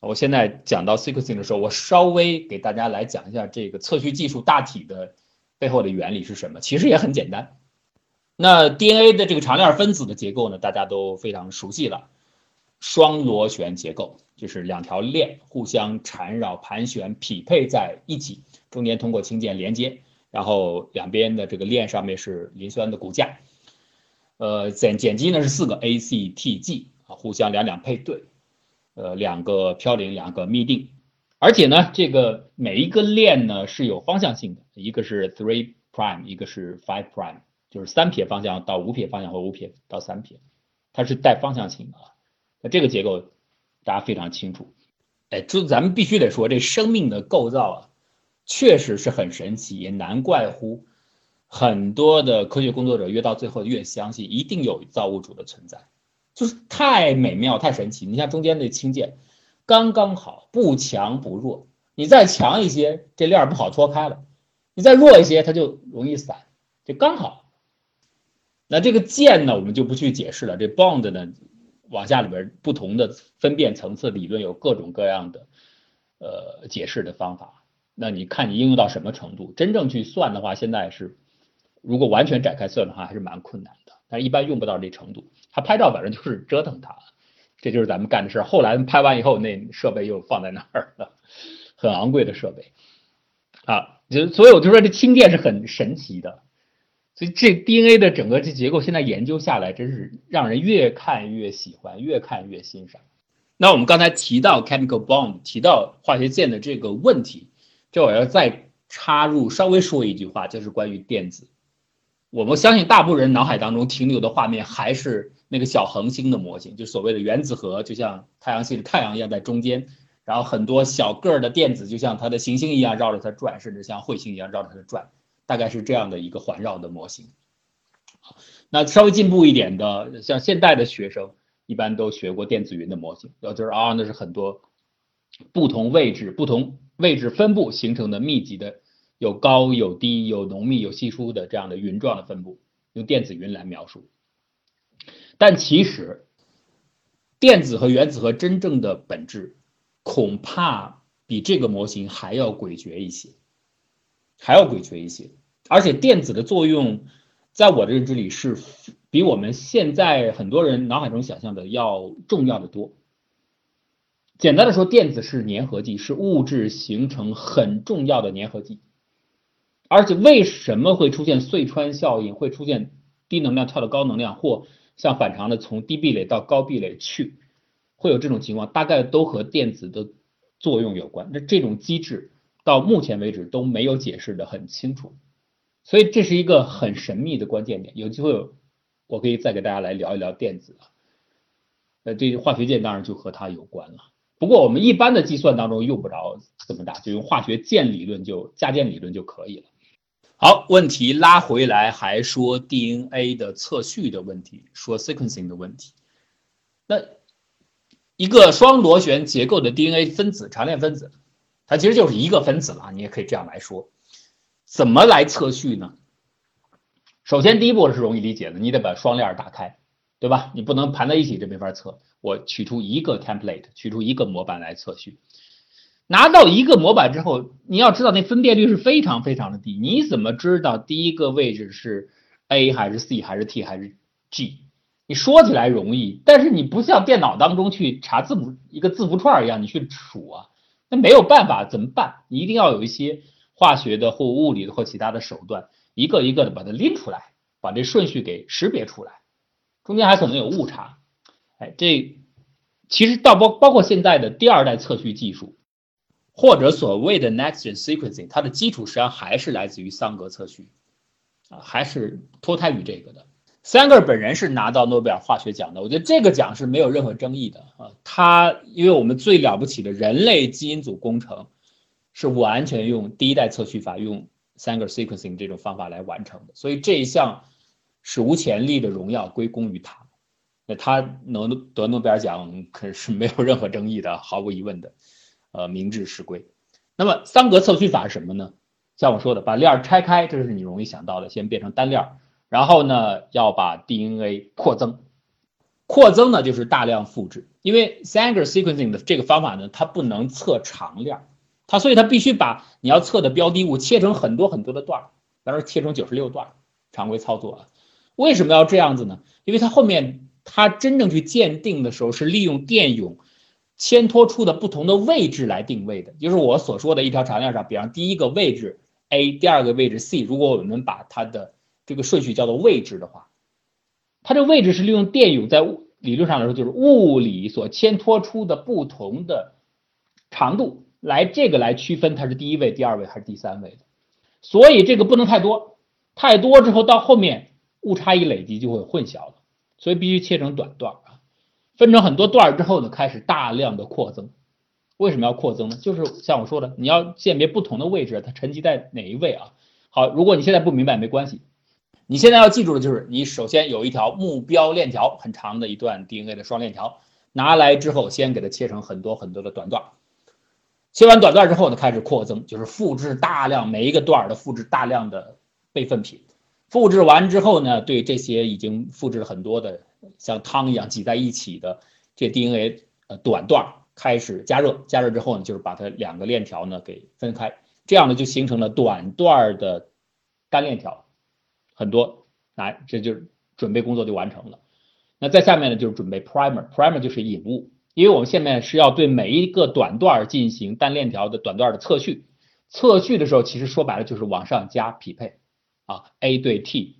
我现在讲到 sequencing 的时候，我稍微给大家来讲一下这个测序技术大体的背后的原理是什么。其实也很简单。那 DNA 的这个长链分子的结构呢，大家都非常熟悉了，双螺旋结构，就是两条链互相缠绕、盘旋、匹配在一起，中间通过氢键连接，然后两边的这个链上面是磷酸的骨架。呃，碱碱基呢是四个 ACTG 啊，互相两两配对。呃，两个嘌呤，两个嘧啶，而且呢，这个每一个链呢是有方向性的，一个是 three prime，一个是 five prime，就是三撇方向到五撇方向和五撇到三撇，它是带方向性的啊。那这个结构大家非常清楚。哎，就咱们必须得说，这生命的构造啊，确实是很神奇，也难怪乎很多的科学工作者越到最后越相信，一定有造物主的存在。就是太美妙、太神奇。你像中间那氢键，刚刚好，不强不弱。你再强一些，这链不好脱开了；你再弱一些，它就容易散，就刚好。那这个键呢，我们就不去解释了。这 bond 呢，往下里边不同的分辨层次理论有各种各样的呃解释的方法。那你看你应用到什么程度？真正去算的话，现在是如果完全展开算的话，还是蛮困难。但一般用不到这程度。他拍照反正就是折腾它，这就是咱们干的事儿。后来拍完以后，那设备又放在那儿了，很昂贵的设备啊。就所以我就说这氢键是很神奇的，所以这 DNA 的整个这结构现在研究下来，真是让人越看越喜欢，越看越欣赏。那我们刚才提到 chemical bond，提到化学键的这个问题，这我要再插入稍微说一句话，就是关于电子。我们相信大部分人脑海当中停留的画面还是。那个小恒星的模型，就所谓的原子核，就像太阳系的太阳一样在中间，然后很多小个儿的电子就像它的行星一样绕着它转，甚至像彗星一样绕着它转，大概是这样的一个环绕的模型。那稍微进步一点的，像现代的学生一般都学过电子云的模型，要就是啊，那是很多不同位置、不同位置分布形成的密集的，有高有低、有浓密有稀疏的这样的云状的分布，用电子云来描述。但其实，电子和原子核真正的本质，恐怕比这个模型还要诡谲一些，还要诡谲一些。而且电子的作用，在我的认知里是比我们现在很多人脑海中想象的要重要的多。简单的说，电子是粘合剂，是物质形成很重要的粘合剂。而且为什么会出现隧穿效应，会出现低能量跳到高能量或？像反常的从低壁垒到高壁垒去，会有这种情况，大概都和电子的作用有关。那这种机制到目前为止都没有解释的很清楚，所以这是一个很神秘的关键点。有机会我可以再给大家来聊一聊电子啊。呃，这化学键当然就和它有关了。不过我们一般的计算当中用不着这么大，就用化学键理论就加键理论就可以了。好，问题拉回来，还说 DNA 的测序的问题，说 sequencing 的问题。那一个双螺旋结构的 DNA 分子长链分子，它其实就是一个分子了，你也可以这样来说。怎么来测序呢？首先第一步是容易理解的，你得把双链打开，对吧？你不能盘在一起，这没法测。我取出一个 template，取出一个模板来测序。拿到一个模板之后，你要知道那分辨率是非常非常的低。你怎么知道第一个位置是 A 还是 C 还是 T 还是 G？你说起来容易，但是你不像电脑当中去查字母一个字符串一样，你去数啊，那没有办法，怎么办？你一定要有一些化学的或物理的或其他的手段，一个一个的把它拎出来，把这顺序给识别出来，中间还可能有误差。哎，这其实到包包括现在的第二代测序技术。或者所谓的 next-gen sequencing，它的基础实际上还是来自于桑格测序，啊，还是脱胎于这个的。三个本人是拿到诺贝尔化学奖的，我觉得这个奖是没有任何争议的啊。他因为我们最了不起的人类基因组工程是完全用第一代测序法，用三个 sequencing 这种方法来完成的，所以这一项史无前例的荣耀归功于他。那他能得诺贝尔奖可是没有任何争议的，毫无疑问的。呃，明治实归。那么桑格测序法是什么呢？像我说的，把链拆开，这是你容易想到的，先变成单链，然后呢，要把 DNA 扩增，扩增呢就是大量复制，因为 Sanger sequencing 的这个方法呢，它不能测长链，它所以它必须把你要测的标的物切成很多很多的段儿，比如说切成九十六段，常规操作啊。为什么要这样子呢？因为它后面它真正去鉴定的时候是利用电泳牵拖出的不同的位置来定位的，就是我所说的一条长链上，比方第一个位置 A，第二个位置 C，如果我们把它的这个顺序叫做位置的话。它这个位置是利用电泳在理论上来说，就是物理所牵拖出的不同的长度来这个来区分它是第一位、第二位还是第三位的。所以这个不能太多，太多之后到后面误差一累积就会混淆了。所以必须切成短段，分成很多段之后呢，开始大量的扩增。为什么要扩增呢？就是像我说的，你要鉴别不同的位置，它沉积在哪一位啊？好，如果你现在不明白没关系。你现在要记住的就是，你首先有一条目标链条，很长的一段 DNA 的双链条，拿来之后，先给它切成很多很多的短段，切完短段之后呢，开始扩增，就是复制大量每一个段的复制大量的备份品，复制完之后呢，对这些已经复制了很多的像汤一样挤在一起的这 DNA 呃短段开始加热，加热之后呢，就是把它两个链条呢给分开，这样呢就形成了短段的单链条。很多，来，这就是准备工作就完成了。那在下面呢，就是准备 primer，primer 就是引物，因为我们下面是要对每一个短段进行单链条的短段的测序。测序的时候，其实说白了就是往上加匹配啊，A 对 T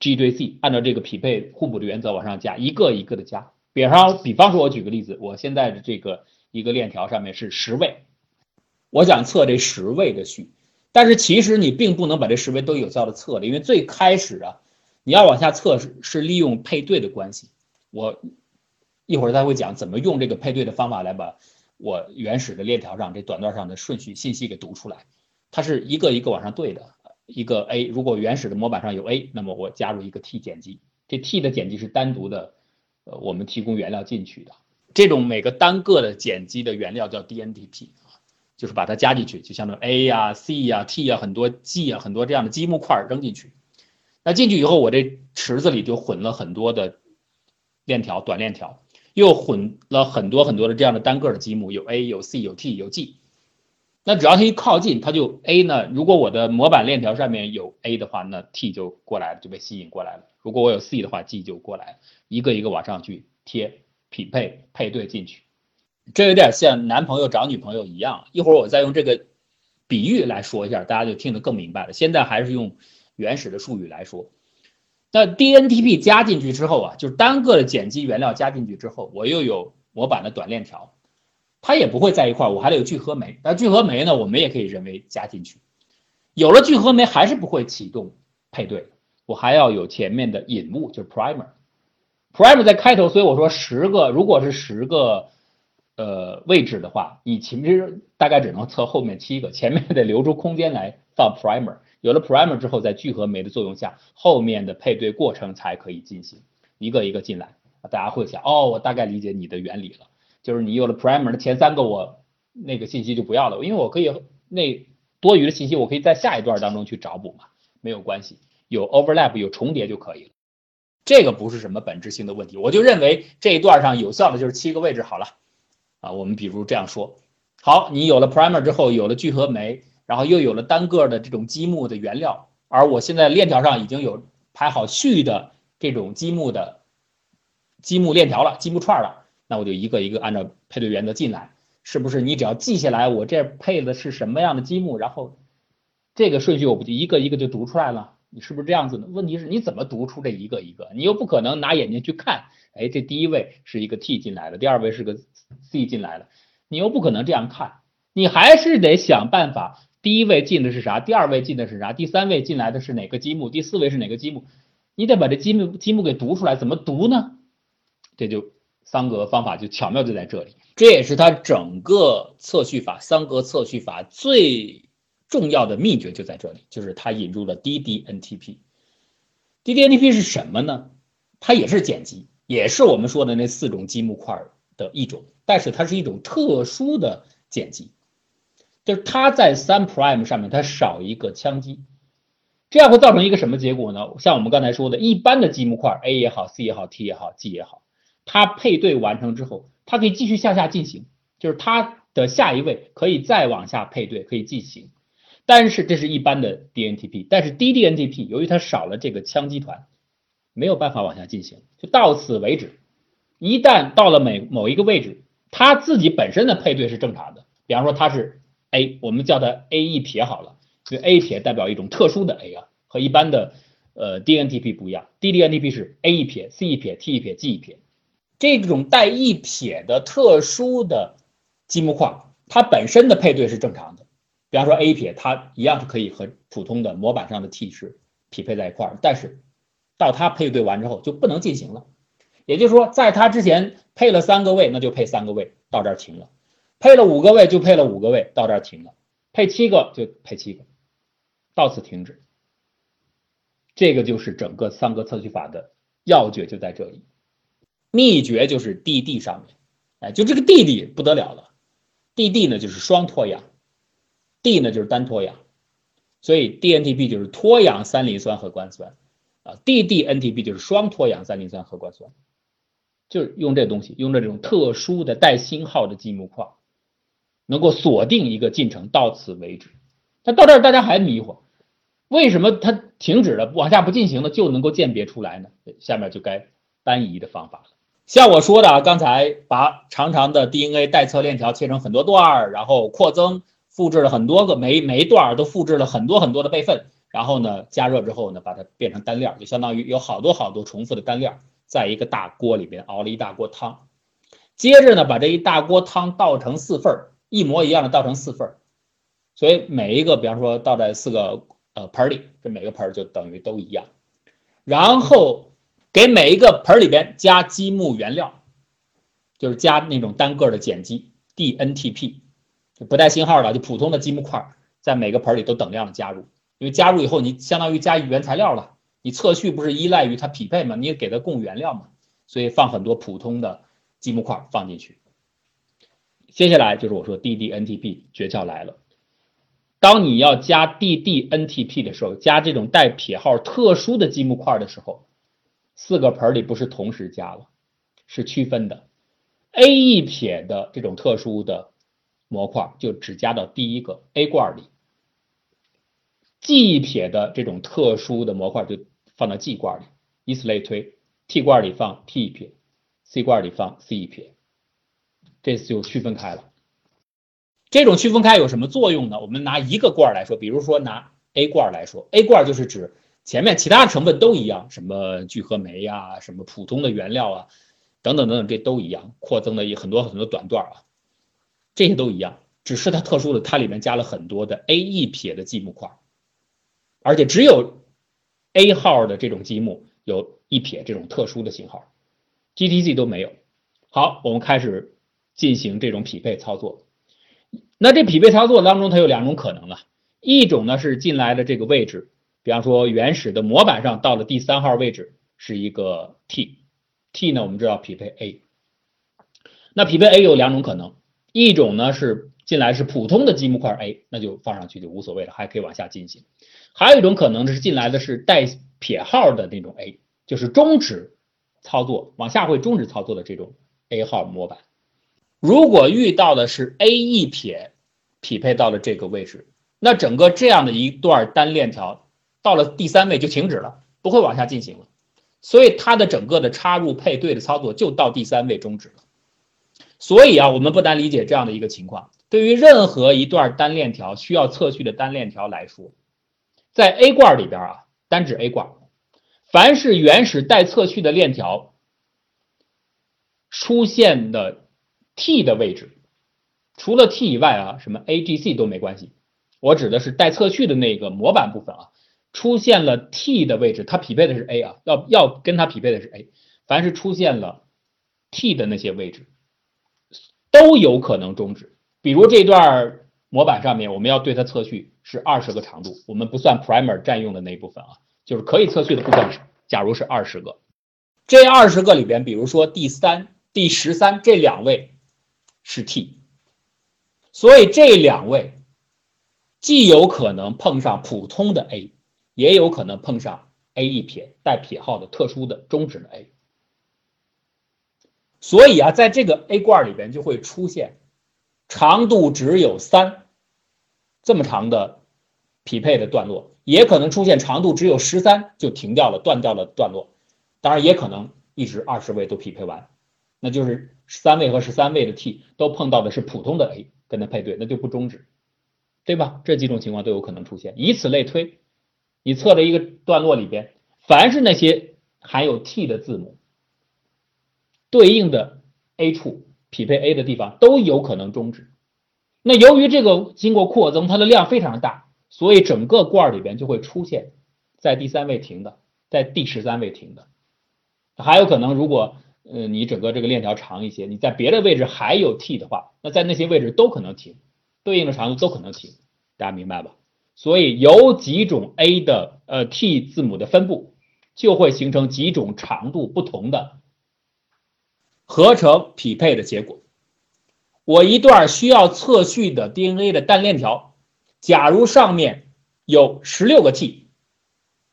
G 对 C，按照这个匹配互补的原则往上加，一个一个的加。比方，比方说，我举个例子，我现在的这个一个链条上面是十位，我想测这十位的序。但是其实你并不能把这十位都有效的测了，因为最开始啊，你要往下测是是利用配对的关系。我一会儿再会讲怎么用这个配对的方法来把我原始的链条上这短段上的顺序信息给读出来。它是一个一个往上对的，一个 A，如果原始的模板上有 A，那么我加入一个 T 碱基，这 T 的碱基是单独的，呃，我们提供原料进去的。这种每个单个的碱基的原料叫 DNTP。就是把它加进去，就相当于 A 呀、C 呀、T 呀，很多 G 啊，很多这样的积木块扔进去。那进去以后，我这池子里就混了很多的链条、短链条，又混了很多很多的这样的单个的积木，有 A、有 C、有 T、有 G。那只要它一靠近，它就 A 呢。如果我的模板链条上面有 A 的话，那 T 就过来了，就被吸引过来了。如果我有 C 的话，G 就过来了，一个一个往上去贴、匹配、配对进去。这有点像男朋友找女朋友一样，一会儿我再用这个比喻来说一下，大家就听得更明白了。现在还是用原始的术语来说。那 DNTP 加进去之后啊，就是单个的碱基原料加进去之后，我又有模板的短链条，它也不会在一块儿，我还得有聚合酶。那聚合酶呢，我们也可以人为加进去。有了聚合酶还是不会启动配对，我还要有前面的引物，就是 primer。primer 在开头，所以我说十个，如果是十个。呃，位置的话，你其实大概只能测后面七个，前面得留出空间来放 primer。有了 primer 之后，在聚合酶的作用下，后面的配对过程才可以进行，一个一个进来。大家会想，哦，我大概理解你的原理了，就是你有了 primer 的前三个，我那个信息就不要了，因为我可以那多余的信息，我可以在下一段当中去找补嘛，没有关系，有 overlap 有重叠就可以了。这个不是什么本质性的问题，我就认为这一段上有效的就是七个位置好了。啊，我们比如这样说，好，你有了 primer 之后，有了聚合酶，然后又有了单个的这种积木的原料，而我现在链条上已经有排好序的这种积木的积木链条了，积木串了，那我就一个一个按照配对原则进来，是不是？你只要记下来我这配的是什么样的积木，然后这个顺序我不就一个一个就读出来了？你是不是这样子的？问题是你怎么读出这一个一个？你又不可能拿眼睛去看，哎，这第一位是一个 T 进来的，第二位是个。C 进来的，你又不可能这样看，你还是得想办法。第一位进的是啥？第二位进的是啥？第三位进来的是哪个积木？第四位是哪个积木？你得把这积木积木给读出来。怎么读呢？这就桑格方法就巧妙就在这里，这也是他整个测序法桑格测序法最重要的秘诀就在这里，就是他引入了 DDNTP。DDNTP 是什么呢？它也是碱基，也是我们说的那四种积木块的一种。但是它是一种特殊的碱基，就是它在三 prime 上面它少一个羟基，这样会造成一个什么结果呢？像我们刚才说的，一般的积木块 A 也好，C 也好，T 也好，G 也好，它配对完成之后，它可以继续向下进行，就是它的下一位可以再往下配对，可以进行。但是这是一般的 DNTP，但是 DDNTP 由于它少了这个羟基团，没有办法往下进行，就到此为止。一旦到了每某一个位置，它自己本身的配对是正常的，比方说它是 A，我们叫它 A 一撇好了。所以 A 撇代表一种特殊的 A 啊，和一般的呃 DNTP 不一样，DDNTP 是 A 一撇、C 一撇、T 一撇、G 一撇，这种带一撇的特殊的积木块，它本身的配对是正常的。比方说 A 撇，它一样是可以和普通的模板上的 T 是匹配在一块儿，但是到它配对完之后就不能进行了。也就是说，在它之前配了三个位，那就配三个位，到这儿停了；配了五个位就配了五个位，到这儿停了；配七个就配七个。到此停止，这个就是整个三个测序法的要诀就在这里，秘诀就是 D D 上面，哎，就这个 D D 不得了了，D D 呢就是双脱氧，D 呢就是单脱氧，所以 D N T P 就是脱氧三磷酸核苷酸啊，D D N T P 就是双脱氧三磷酸核苷酸，就是用这东西，用这种特殊的带星号的积木块，能够锁定一个进程，到此为止。那到这儿大家还迷惑，为什么它停止了，往下不进行了就能够鉴别出来呢？下面就该单移的方法了。像我说的啊，刚才把长长的 DNA 代测链条切成很多段儿，然后扩增，复制了很多个，每每一段儿都复制了很多很多的备份，然后呢加热之后呢，把它变成单链，就相当于有好多好多重复的单链，在一个大锅里边熬了一大锅汤，接着呢把这一大锅汤倒成四份儿，一模一样的倒成四份儿。所以每一个，比方说倒在四个呃盆里，这每个盆就等于都一样。然后给每一个盆里边加积木原料，就是加那种单个的碱基 DNTP，不带信号的，就普通的积木块，在每个盆里都等量的加入。因为加入以后，你相当于加原材料了。你测序不是依赖于它匹配吗？你也给它供原料嘛。所以放很多普通的积木块放进去。接下来就是我说 DDNTP 诀窍来了。当你要加 DDNTP 的时候，加这种带撇号特殊的积木块的时候，四个盆里不是同时加了，是区分的。A 一撇的这种特殊的模块就只加到第一个 A 罐里，G 一撇的这种特殊的模块就放到 G 罐里，以此类推。T 罐里放 T 一撇，C 罐里放 C 一撇，这次就区分开了。这种区分开有什么作用呢？我们拿一个罐来说，比如说拿 A 罐来说，A 罐就是指前面其他成分都一样，什么聚合酶呀，什么普通的原料啊，等等等等，这都一样，扩增的很多很多短段啊，这些都一样，只是它特殊的，它里面加了很多的 A 一撇的积木块，而且只有 A 号的这种积木有一撇这种特殊的型号，GTC 都没有。好，我们开始进行这种匹配操作。那这匹配操作当中，它有两种可能了，一种呢是进来的这个位置，比方说原始的模板上到了第三号位置是一个 T，T 呢我们知道匹配 A，那匹配 A 有两种可能，一种呢是进来是普通的积木块 A，那就放上去就无所谓了，还可以往下进行；还有一种可能是进来的是带撇号的那种 A，就是终止操作，往下会终止操作的这种 A 号模板。如果遇到的是 A 一撇匹配到了这个位置，那整个这样的一段单链条到了第三位就停止了，不会往下进行了。所以它的整个的插入配对的操作就到第三位终止了。所以啊，我们不难理解这样的一个情况：对于任何一段单链条需要测序的单链条来说，在 A 罐里边啊，单指 A 罐，凡是原始待测序的链条出现的。T 的位置，除了 T 以外啊，什么 A、G、C 都没关系。我指的是待测序的那个模板部分啊，出现了 T 的位置，它匹配的是 A 啊，要要跟它匹配的是 A。凡是出现了 T 的那些位置，都有可能终止。比如这段模板上面，我们要对它测序是二十个长度，我们不算 primer 占用的那一部分啊，就是可以测序的部分，假如是二十个，这二十个里边，比如说第三、第十三这两位。是 T，所以这两位既有可能碰上普通的 A，也有可能碰上 A 一撇带撇号的特殊的终止的 A。所以啊，在这个 A 罐里边就会出现长度只有三这么长的匹配的段落，也可能出现长度只有十三就停掉了、断掉了段落。当然，也可能一直二十位都匹配完，那就是三位和十三位的 T 都碰到的是普通的 A 跟它配对，那就不终止，对吧？这几种情况都有可能出现，以此类推，你测的一个段落里边，凡是那些含有 T 的字母。对应的 A 处匹配 A 的地方都有可能终止。那由于这个经过扩增，它的量非常大，所以整个罐儿里边就会出现在第三位停的，在第十三位停的。还有可能，如果呃你整个这个链条长一些，你在别的位置还有 T 的话，那在那些位置都可能停，对应的长度都可能停。大家明白吧？所以有几种 A 的呃 T 字母的分布，就会形成几种长度不同的。合成匹配的结果，我一段需要测序的 DNA 的单链条，假如上面有十六个 T，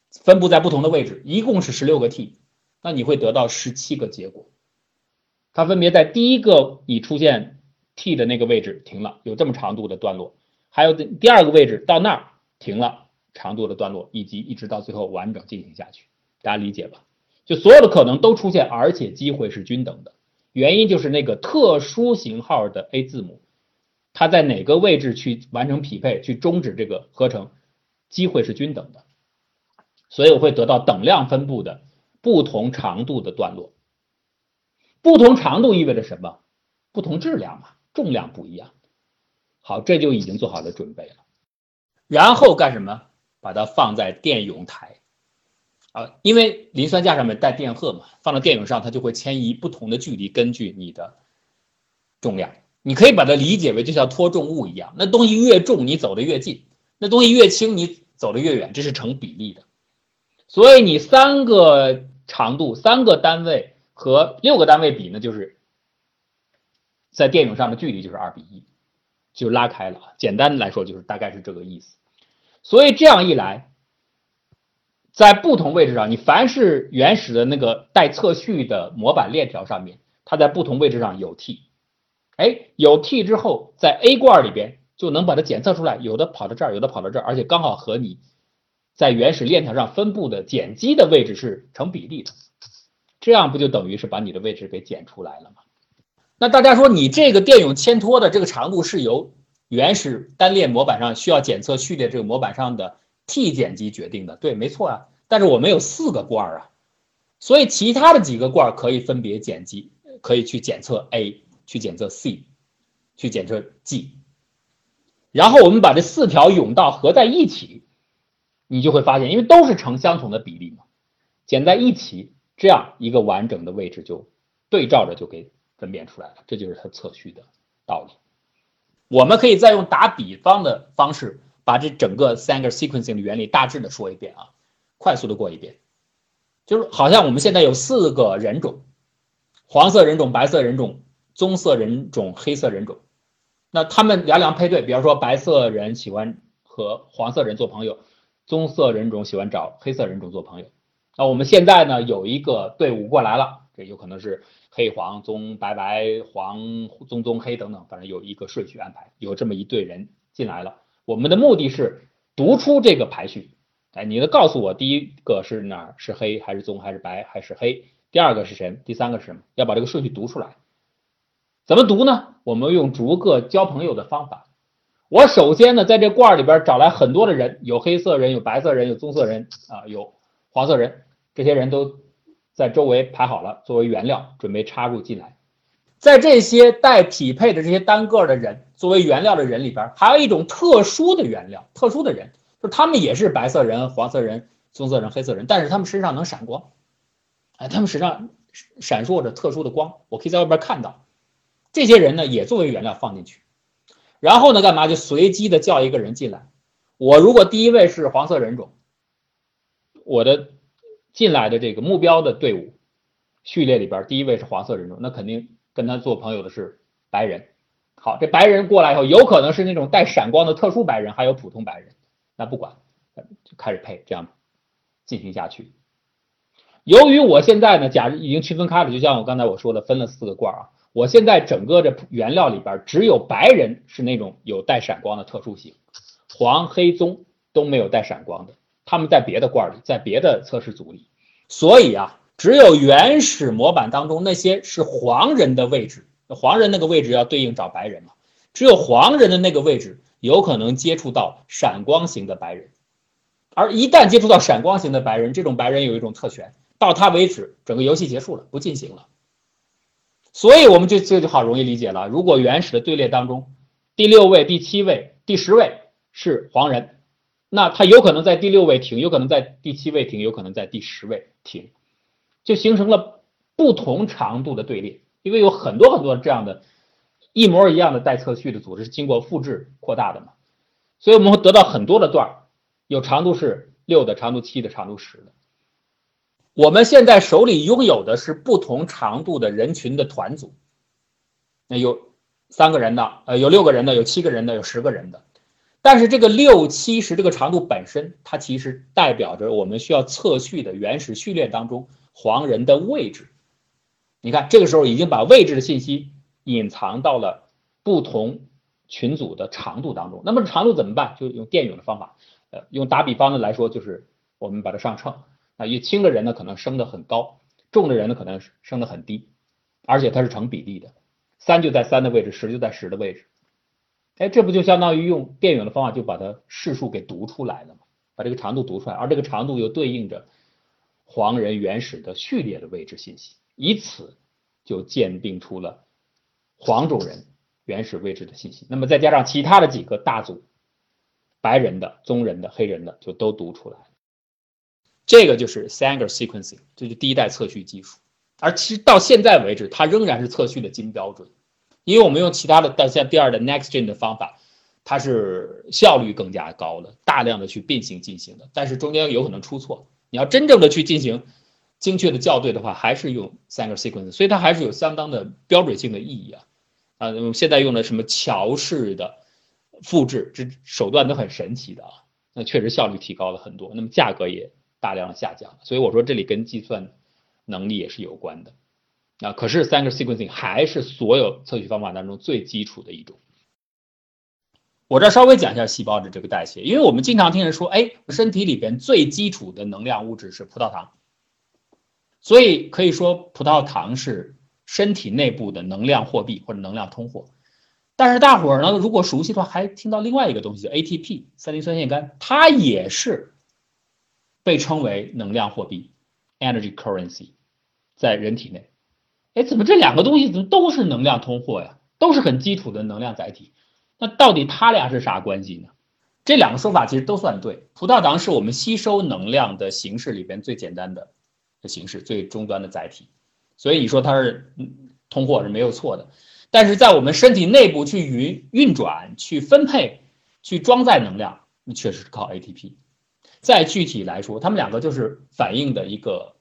分布在不同的位置，一共是十六个 T，那你会得到十七个结果。它分别在第一个已出现 T 的那个位置停了，有这么长度的段落，还有第二个位置到那儿停了长度的段落，以及一直到最后完整进行下去。大家理解吧？就所有的可能都出现，而且机会是均等的。原因就是那个特殊型号的 A 字母，它在哪个位置去完成匹配、去终止这个合成，机会是均等的，所以我会得到等量分布的不同长度的段落。不同长度意味着什么？不同质量嘛，重量不一样。好，这就已经做好了准备了。然后干什么？把它放在电泳台。啊，因为磷酸架上面带电荷嘛，放到电泳上，它就会迁移不同的距离，根据你的重量，你可以把它理解为就像拖重物一样，那东西越重，你走得越近；那东西越轻，你走得越远，这是成比例的。所以你三个长度、三个单位和六个单位比呢，就是在电泳上的距离就是二比一，就拉开了。简单来说，就是大概是这个意思。所以这样一来。在不同位置上，你凡是原始的那个带测序的模板链条上面，它在不同位置上有 T，哎，有 T 之后，在 A 罐里边就能把它检测出来，有的跑到这儿，有的跑到这儿，而且刚好和你在原始链条上分布的碱基的位置是成比例的，这样不就等于是把你的位置给检出来了吗？那大家说，你这个电泳牵拖的这个长度是由原始单链模板上需要检测序列这个模板上的。T 碱基决定的，对，没错啊。但是我们有四个罐儿啊，所以其他的几个罐儿可以分别碱基，可以去检测 A，去检测 C，去检测 G。然后我们把这四条甬道合在一起，你就会发现，因为都是成相同的比例嘛，剪在一起，这样一个完整的位置就对照着就给分辨出来了。这就是它测序的道理。我们可以再用打比方的方式。把这整个 Sanger sequencing 的原理大致的说一遍啊，快速的过一遍，就是好像我们现在有四个人种，黄色人种、白色人种、棕色人种、黑色人种，那他们两两配对，比方说白色人喜欢和黄色人做朋友，棕色人种喜欢找黑色人种做朋友，那我们现在呢有一个队伍过来了，这有可能是黑黄棕白白黄棕棕黑等等，反正有一个顺序安排，有这么一队人进来了。我们的目的是读出这个排序，哎，你能告诉我第一个是哪儿？是黑还是棕还是白还是黑？第二个是谁？第三个是什么？要把这个顺序读出来。怎么读呢？我们用逐个交朋友的方法。我首先呢，在这罐里边找来很多的人，有黑色人，有白色人，有棕色人啊，有黄色人，这些人都在周围排好了，作为原料准备插入进来。在这些带匹配的这些单个的人作为原料的人里边，还有一种特殊的原料，特殊的人，就他们也是白色人、黄色人、棕色人、黑色人，但是他们身上能闪光，哎，他们身上闪烁着特殊的光，我可以在外边看到。这些人呢，也作为原料放进去，然后呢，干嘛就随机的叫一个人进来。我如果第一位是黄色人种，我的进来的这个目标的队伍序列里边，第一位是黄色人种，那肯定。跟他做朋友的是白人，好，这白人过来以后，有可能是那种带闪光的特殊白人，还有普通白人，那不管，开始配，这样进行下去。由于我现在呢，假如已经区分开了，就像我刚才我说的，分了四个罐啊。我现在整个的原料里边，只有白人是那种有带闪光的特殊型，黄、黑、棕都没有带闪光的，他们在别的罐里，在别的测试组里。所以啊，只有原始模板当中那些是黄人的位置，黄人那个位置要对应找白人嘛，只有黄人的那个位置有可能接触到闪光型的白人，而一旦接触到闪光型的白人，这种白人有一种特权。到他为止，整个游戏结束了，不进行了。所以我们就这就好容易理解了。如果原始的队列当中，第六位、第七位、第十位是黄人，那他有可能在第六位停，有可能在第七位停，有可能在第十位停，就形成了不同长度的队列。因为有很多很多这样的一模一样的待测序的组织是经过复制扩大的嘛，所以我们会得到很多的段儿，有长度是六的，长度七的，长度十的。我们现在手里拥有的是不同长度的人群的团组，那有三个人的，呃，有六个人的，有七个人的，有十个人的。但是这个六七十这个长度本身，它其实代表着我们需要测序的原始序列当中黄人的位置。你看，这个时候已经把位置的信息隐藏到了不同群组的长度当中。那么长度怎么办？就用电泳的方法，呃，用打比方的来说，就是我们把它上秤。啊，越轻的人呢，可能升得很高；重的人呢，可能升得很低，而且它是成比例的，三就在三的位置，十就在十的位置。哎，这不就相当于用电泳的方法就把它示数给读出来了吗？把这个长度读出来，而这个长度又对应着黄人原始的序列的位置信息，以此就鉴定出了黄种人原始位置的信息。那么再加上其他的几个大组，白人的、棕人的、黑人的，就都读出来。这个就是 Sanger sequencing，这是第一代测序技术，而其实到现在为止，它仍然是测序的金标准，因为我们用其他的像第二的 NextGen 的方法，它是效率更加高了，大量的去并行进行的，但是中间有可能出错，你要真正的去进行精确的校对的话，还是用 Sanger sequencing，所以它还是有相当的标准性的意义啊，啊，现在用的什么桥式的复制，这手段都很神奇的啊，那确实效率提高了很多，那么价格也。大量的下降，所以我说这里跟计算能力也是有关的啊。可是三个 sequencing 还是所有测序方法当中最基础的一种。我这稍微讲一下细胞的这个代谢，因为我们经常听人说，哎，身体里边最基础的能量物质是葡萄糖，所以可以说葡萄糖是身体内部的能量货币或者能量通货。但是大伙儿呢，如果熟悉的话，还听到另外一个东西叫 ATP 三磷酸腺苷，它也是。被称为能量货币，energy currency，在人体内，哎，怎么这两个东西怎么都是能量通货呀？都是很基础的能量载体，那到底它俩是啥关系呢？这两个说法其实都算对。葡萄糖是我们吸收能量的形式里边最简单的形式，最终端的载体，所以你说它是通货是没有错的。但是在我们身体内部去运运转、去分配、去装载能量，那确实是靠 ATP。再具体来说，它们两个就是反应的一个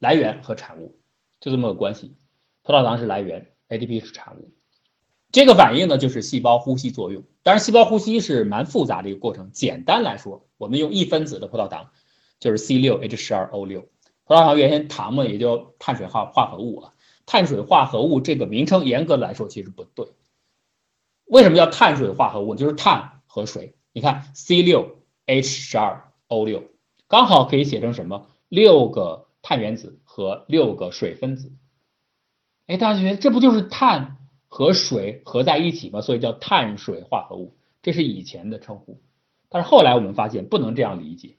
来源和产物，就这么个关系。葡萄糖是来源，ATP 是产物。这个反应呢，就是细胞呼吸作用。当然，细胞呼吸是蛮复杂的一个过程。简单来说，我们用一分子的葡萄糖，就是 C6H12O6。葡萄糖原先糖嘛，也叫碳水化化合物啊。碳水化合物这个名称，严格来说其实不对。为什么叫碳水化合物？就是碳和水。你看 C6H12。O 六刚好可以写成什么？六个碳原子和六个水分子。哎，大家觉得这不就是碳和水合在一起吗？所以叫碳水化合物，这是以前的称呼。但是后来我们发现不能这样理解，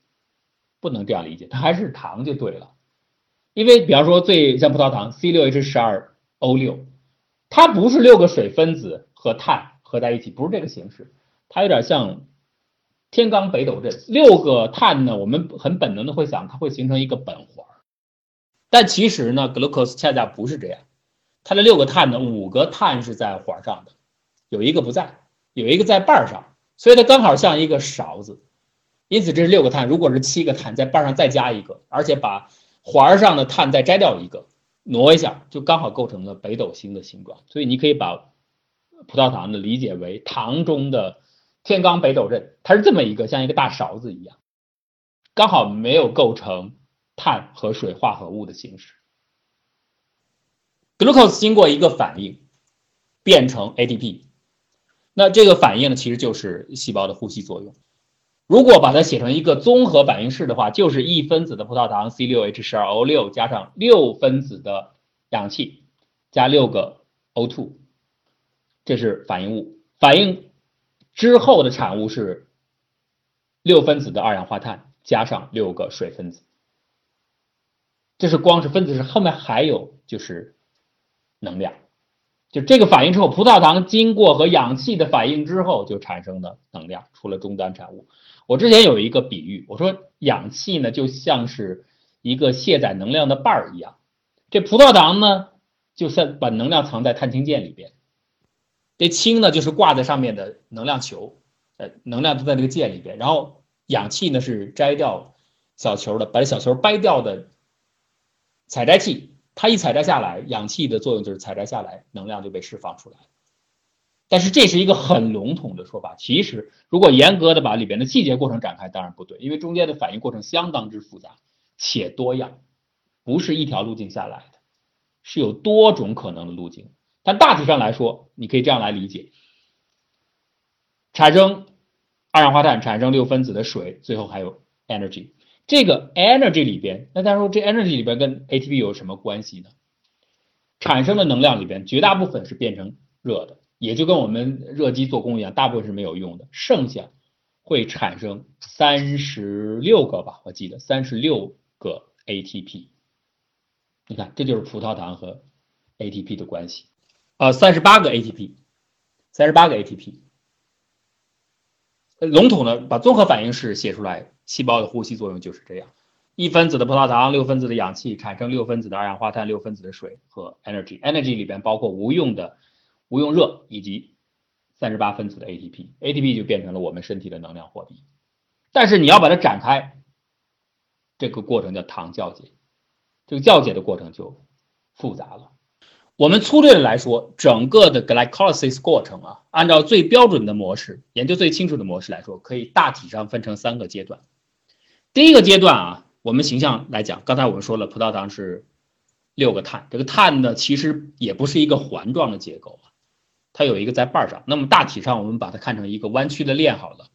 不能这样理解，它还是糖就对了。因为比方说最像葡萄糖 C 六 H 十二 O 六，它不是六个水分子和碳合在一起，不是这个形式，它有点像。天罡北斗阵六个碳呢，我们很本能的会想它会形成一个苯环，但其实呢，glucose 恰恰不是这样，它的六个碳呢，五个碳是在环上的，有一个不在，有一个在瓣上，所以它刚好像一个勺子，因此这是六个碳。如果是七个碳在瓣上再加一个，而且把环上的碳再摘掉一个，挪一下，就刚好构成了北斗星的形状。所以你可以把葡萄糖呢理解为糖中的。天罡北斗阵，它是这么一个像一个大勺子一样，刚好没有构成碳和水化合物的形式。glucose 经过一个反应变成 ATP，那这个反应呢，其实就是细胞的呼吸作用。如果把它写成一个综合反应式的话，就是一分子的葡萄糖 C6H12O6 加上六分子的氧气加六个 O2，这是反应物。反应之后的产物是六分子的二氧化碳加上六个水分子。这是光是分子式，后面还有就是能量。就这个反应之后，葡萄糖经过和氧气的反应之后就产生的能量，出了终端产物。我之前有一个比喻，我说氧气呢就像是一个卸载能量的瓣儿一样，这葡萄糖呢就像把能量藏在碳氢键里边，这氢呢就是挂在上面的能量球，呃，能量都在这个键里边，然后氧气呢是摘掉小球的，把这小球掰掉的采摘器，它一采摘下来，氧气的作用就是采摘下来，能量就被释放出来。但是这是一个很笼统的说法，其实如果严格的把里边的细节过程展开，当然不对，因为中间的反应过程相当之复杂且多样，不是一条路径下来的，是有多种可能的路径。但大体上来说，你可以这样来理解：产生二氧化碳，产生六分子的水，最后还有 energy。这个 energy 里边，那大家说这 energy 里边跟 ATP 有什么关系呢？产生的能量里边，绝大部分是变成热的。也就跟我们热机做功一样，大部分是没有用的，剩下会产生三十六个吧，我记得三十六个 ATP。你看，这就是葡萄糖和 ATP 的关系，呃，三十八个 ATP，三十八个 ATP。笼统的把综合反应式写出来，细胞的呼吸作用就是这样：一分子的葡萄糖，六分子的氧气产生六分子的二氧化碳，六分子的水和 energy。energy 里边包括无用的。无用热以及三十八分子的 ATP，ATP 就变成了我们身体的能量货币。但是你要把它展开，这个过程叫糖酵解，这个酵解的过程就复杂了。我们粗略的来说，整个的 glycolysis 过程啊，按照最标准的模式，研究最清楚的模式来说，可以大体上分成三个阶段。第一个阶段啊，我们形象来讲，刚才我们说了，葡萄糖是六个碳，这个碳呢，其实也不是一个环状的结构啊。它有一个在瓣上，那么大体上我们把它看成一个弯曲的链好了。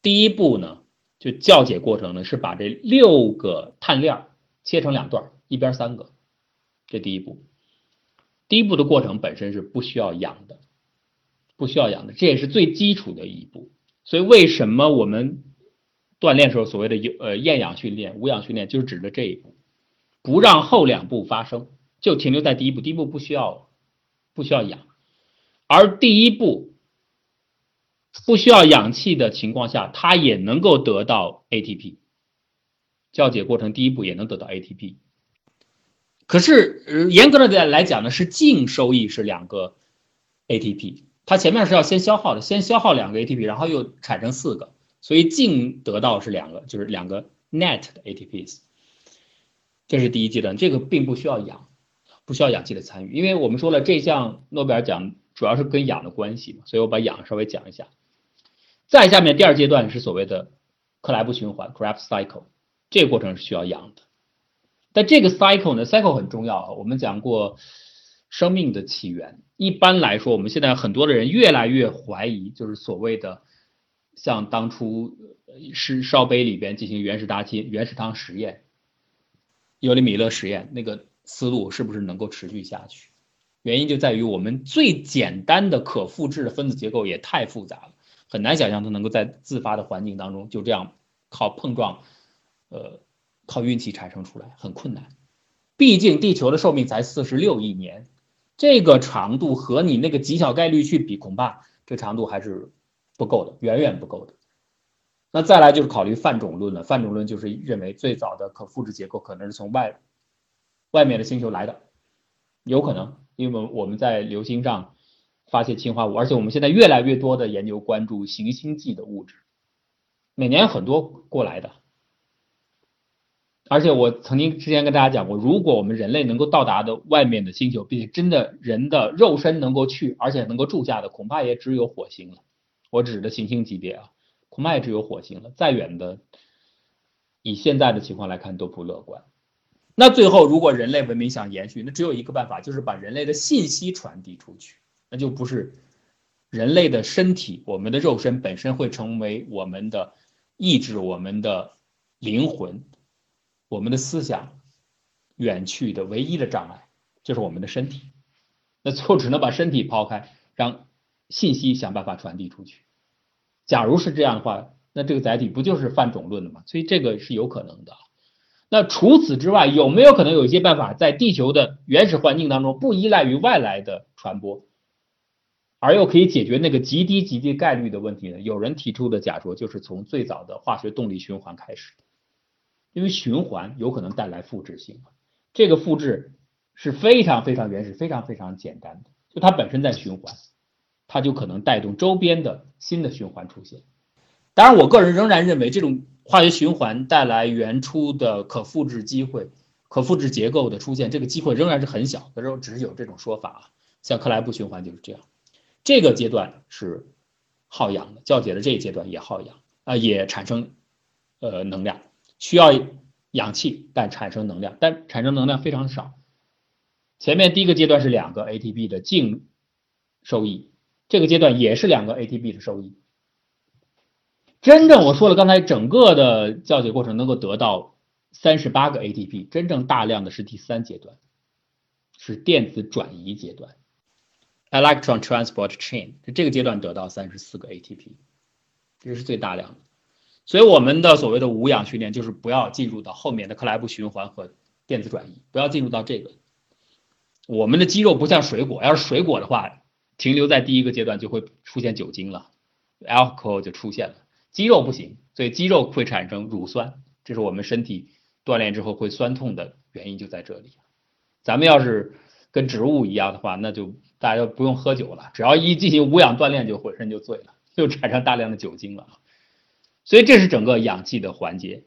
第一步呢，就酵解过程呢是把这六个碳链切成两段，一边三个，这第一步。第一步的过程本身是不需要氧的，不需要氧的，这也是最基础的一步。所以为什么我们锻炼时候所谓的有呃厌氧训练、无氧训练，就是指的这一步，不让后两步发生，就停留在第一步。第一步不需要不需要氧。而第一步不需要氧气的情况下，它也能够得到 ATP。酵解过程第一步也能得到 ATP。可是呃严格的来讲呢，是净收益是两个 ATP，它前面是要先消耗的，先消耗两个 ATP，然后又产生四个，所以净得到是两个，就是两个 net 的 ATPs。这是第一阶段，这个并不需要氧，不需要氧气的参与，因为我们说了，这项诺贝尔奖。主要是跟氧的关系嘛，所以我把氧稍微讲一下。再下面第二阶段是所谓的克莱布循环 （Krebs cycle），这个过程是需要氧的。但这个 cycle 呢，cycle 很重要啊。我们讲过生命的起源，一般来说，我们现在很多的人越来越怀疑，就是所谓的像当初是烧杯里边进行原始大气原始汤实验、尤里米勒实验那个思路是不是能够持续下去？原因就在于我们最简单的可复制的分子结构也太复杂了，很难想象它能够在自发的环境当中就这样靠碰撞，呃，靠运气产生出来，很困难。毕竟地球的寿命才四十六亿年，这个长度和你那个极小概率去比，恐怕这长度还是不够的，远远不够的。那再来就是考虑泛种论了，泛种论就是认为最早的可复制结构可能是从外外面的星球来的，有可能。因为我们在流星上发现氰化物，而且我们现在越来越多的研究关注行星际的物质，每年有很多过来的。而且我曾经之前跟大家讲过，如果我们人类能够到达的外面的星球，并且真的人的肉身能够去，而且能够住下的，恐怕也只有火星了。我指的行星级别啊，恐怕也只有火星了。再远的以现在的情况来看都不乐观。那最后，如果人类文明想延续，那只有一个办法，就是把人类的信息传递出去，那就不是人类的身体，我们的肉身本身会成为我们的意志、我们的灵魂、我们的思想远去的唯一的障碍，就是我们的身体。那最后只能把身体抛开，让信息想办法传递出去。假如是这样的话，那这个载体不就是泛种论的吗？所以这个是有可能的。那除此之外，有没有可能有一些办法，在地球的原始环境当中不依赖于外来的传播，而又可以解决那个极低极低概率的问题呢？有人提出的假说就是从最早的化学动力循环开始，因为循环有可能带来复制性，这个复制是非常非常原始、非常非常简单的，就它本身在循环，它就可能带动周边的新的循环出现。当然，我个人仍然认为这种。化学循环带来原初的可复制机会、可复制结构的出现，这个机会仍然是很小。有时候只是有这种说法啊，像克莱布循环就是这样。这个阶段是耗氧的，窖解的这一阶段也耗氧啊，也产生呃能量，需要氧气，但产生能量，但产生能量非常少。前面第一个阶段是两个 ATP 的净收益，这个阶段也是两个 ATP 的收益。真正我说了，刚才整个的校解过程能够得到三十八个 ATP，真正大量的是第三阶段，是电子转移阶段，electron transport chain，这个阶段得到三十四个 ATP，这是最大量的。所以我们的所谓的无氧训练，就是不要进入到后面的克莱布循环和电子转移，不要进入到这个。我们的肌肉不像水果，要是水果的话，停留在第一个阶段就会出现酒精了，alcohol 就出现了。肌肉不行，所以肌肉会产生乳酸，这是我们身体锻炼之后会酸痛的原因就在这里。咱们要是跟植物一样的话，那就大家不用喝酒了，只要一进行无氧锻炼就浑身就醉了，就产生大量的酒精了。所以这是整个氧气的环节。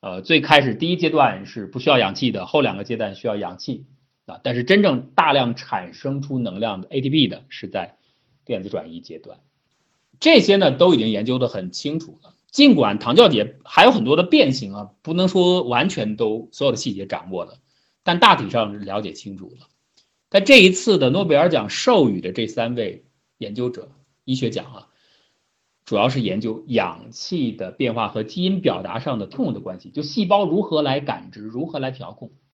呃，最开始第一阶段是不需要氧气的，后两个阶段需要氧气啊，但是真正大量产生出能量的 ATP 的是在电子转移阶段。这些呢都已经研究的很清楚了，尽管糖酵解还有很多的变形啊，不能说完全都所有的细节掌握了，但大体上了解清楚了。在这一次的诺贝尔奖授予的这三位研究者，医学奖啊，主要是研究氧气的变化和基因表达上的痛的关系，就细胞如何来感知，如何来调控。